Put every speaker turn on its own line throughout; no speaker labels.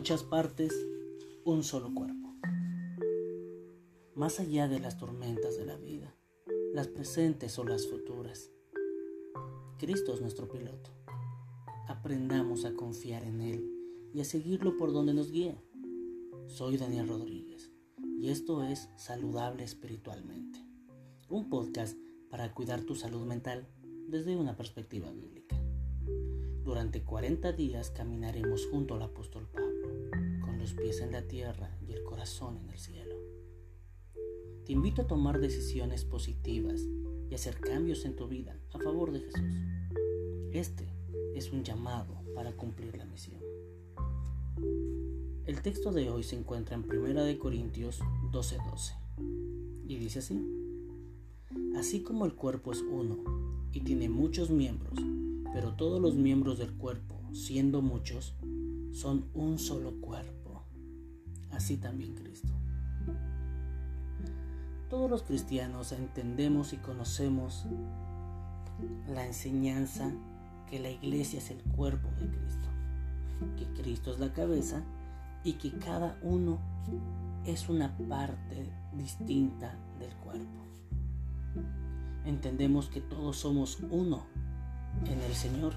muchas partes, un solo cuerpo. Más allá de las tormentas de la vida, las presentes o las futuras, Cristo es nuestro piloto. Aprendamos a confiar en Él y a seguirlo por donde nos guíe. Soy Daniel Rodríguez y esto es Saludable Espiritualmente, un podcast para cuidar tu salud mental desde una perspectiva bíblica. Durante 40 días caminaremos junto al apóstol Pablo, los pies en la tierra y el corazón en el cielo. Te invito a tomar decisiones positivas y hacer cambios en tu vida a favor de Jesús. Este es un llamado para cumplir la misión. El texto de hoy se encuentra en 1 Corintios 12:12 y dice así, así como el cuerpo es uno y tiene muchos miembros, pero todos los miembros del cuerpo, siendo muchos, son un solo cuerpo, así también Cristo. Todos los cristianos entendemos y conocemos la enseñanza que la iglesia es el cuerpo de Cristo, que Cristo es la cabeza y que cada uno es una parte distinta del cuerpo. Entendemos que todos somos uno en el Señor,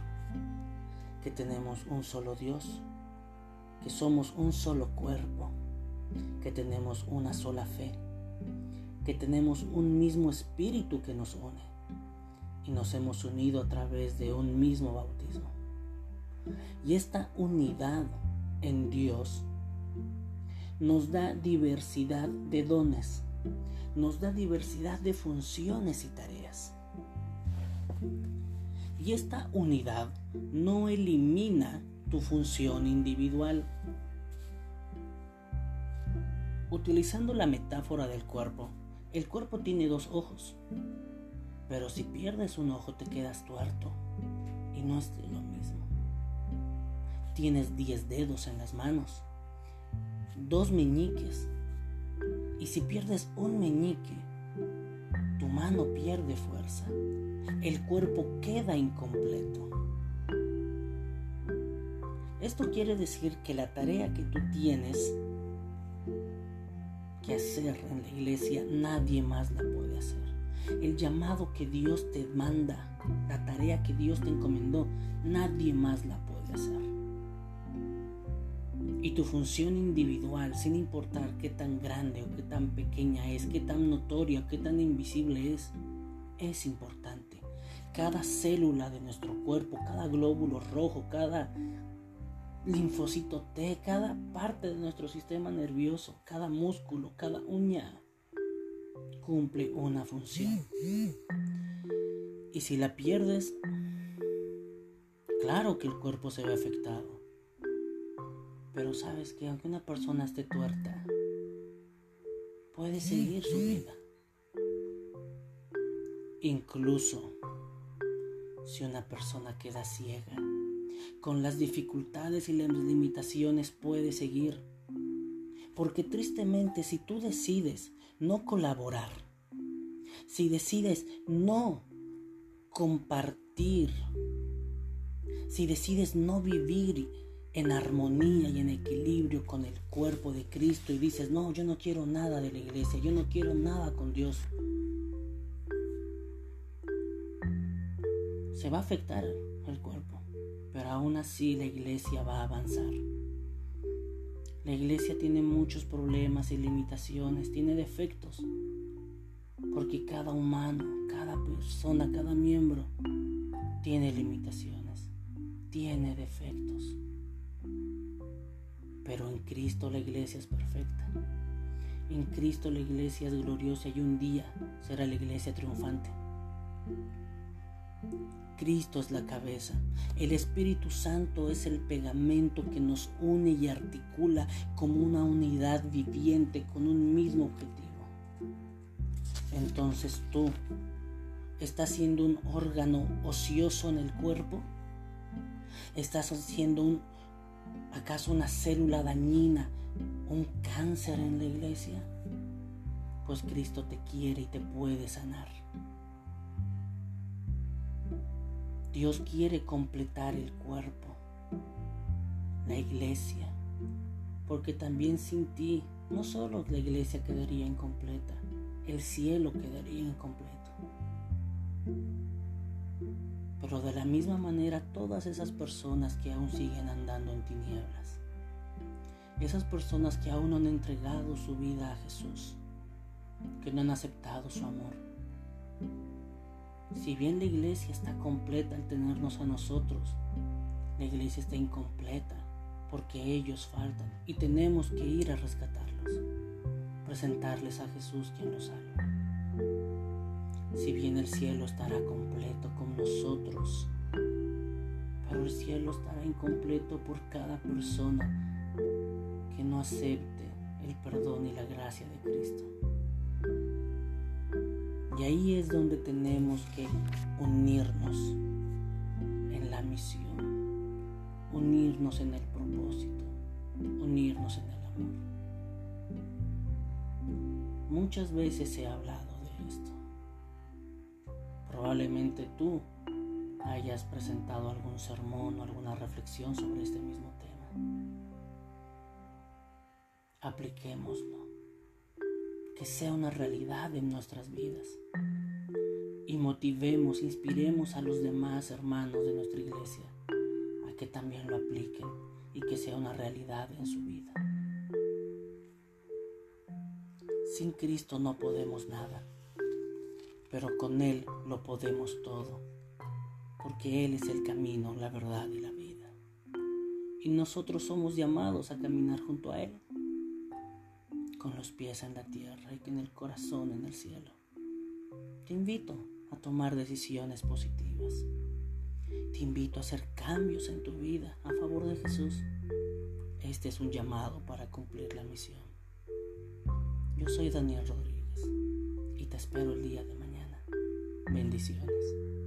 que tenemos un solo Dios, que somos un solo cuerpo, que tenemos una sola fe que tenemos un mismo espíritu que nos une y nos hemos unido a través de un mismo bautismo. Y esta unidad en Dios nos da diversidad de dones, nos da diversidad de funciones y tareas. Y esta unidad no elimina tu función individual. Utilizando la metáfora del cuerpo, el cuerpo tiene dos ojos, pero si pierdes un ojo te quedas tuerto y no es lo mismo. Tienes diez dedos en las manos, dos meñiques, y si pierdes un meñique, tu mano pierde fuerza, el cuerpo queda incompleto. Esto quiere decir que la tarea que tú tienes que hacer en la iglesia, nadie más la puede hacer. El llamado que Dios te manda, la tarea que Dios te encomendó, nadie más la puede hacer. Y tu función individual, sin importar qué tan grande o qué tan pequeña es, qué tan notoria qué tan invisible es, es importante. Cada célula de nuestro cuerpo, cada glóbulo rojo, cada linfocito T, cada parte de nuestro sistema nervioso, cada músculo, cada uña cumple una función. Y si la pierdes, claro que el cuerpo se ve afectado. Pero sabes que aunque una persona esté tuerta, puede seguir su vida. Incluso si una persona queda ciega con las dificultades y las limitaciones puede seguir. Porque tristemente si tú decides no colaborar, si decides no compartir, si decides no vivir en armonía y en equilibrio con el cuerpo de Cristo y dices, no, yo no quiero nada de la iglesia, yo no quiero nada con Dios, se va a afectar el cuerpo pero aún así la iglesia va a avanzar. La iglesia tiene muchos problemas y limitaciones, tiene defectos, porque cada humano, cada persona, cada miembro tiene limitaciones, tiene defectos. Pero en Cristo la iglesia es perfecta. En Cristo la iglesia es gloriosa y un día será la iglesia triunfante. Cristo es la cabeza. El Espíritu Santo es el pegamento que nos une y articula como una unidad viviente con un mismo objetivo. Entonces tú estás siendo un órgano ocioso en el cuerpo. ¿Estás siendo un, acaso una célula dañina, un cáncer en la iglesia? Pues Cristo te quiere y te puede sanar. Dios quiere completar el cuerpo, la iglesia, porque también sin ti no solo la iglesia quedaría incompleta, el cielo quedaría incompleto. Pero de la misma manera todas esas personas que aún siguen andando en tinieblas, esas personas que aún no han entregado su vida a Jesús, que no han aceptado su amor, si bien la iglesia está completa al tenernos a nosotros, la iglesia está incompleta porque ellos faltan y tenemos que ir a rescatarlos, presentarles a Jesús quien los salva. Si bien el cielo estará completo con nosotros, pero el cielo estará incompleto por cada persona que no acepte el perdón y la gracia de Cristo. Y ahí es donde tenemos que unirnos en la misión, unirnos en el propósito, unirnos en el amor. Muchas veces he hablado de esto. Probablemente tú hayas presentado algún sermón o alguna reflexión sobre este mismo tema. Apliquémoslo sea una realidad en nuestras vidas. Y motivemos, inspiremos a los demás hermanos de nuestra iglesia a que también lo apliquen y que sea una realidad en su vida. Sin Cristo no podemos nada, pero con Él lo podemos todo, porque Él es el camino, la verdad y la vida. Y nosotros somos llamados a caminar junto a Él con los pies en la tierra y con el corazón en el cielo. Te invito a tomar decisiones positivas. Te invito a hacer cambios en tu vida a favor de Jesús. Este es un llamado para cumplir la misión. Yo soy Daniel Rodríguez y te espero el día de mañana. Bendiciones.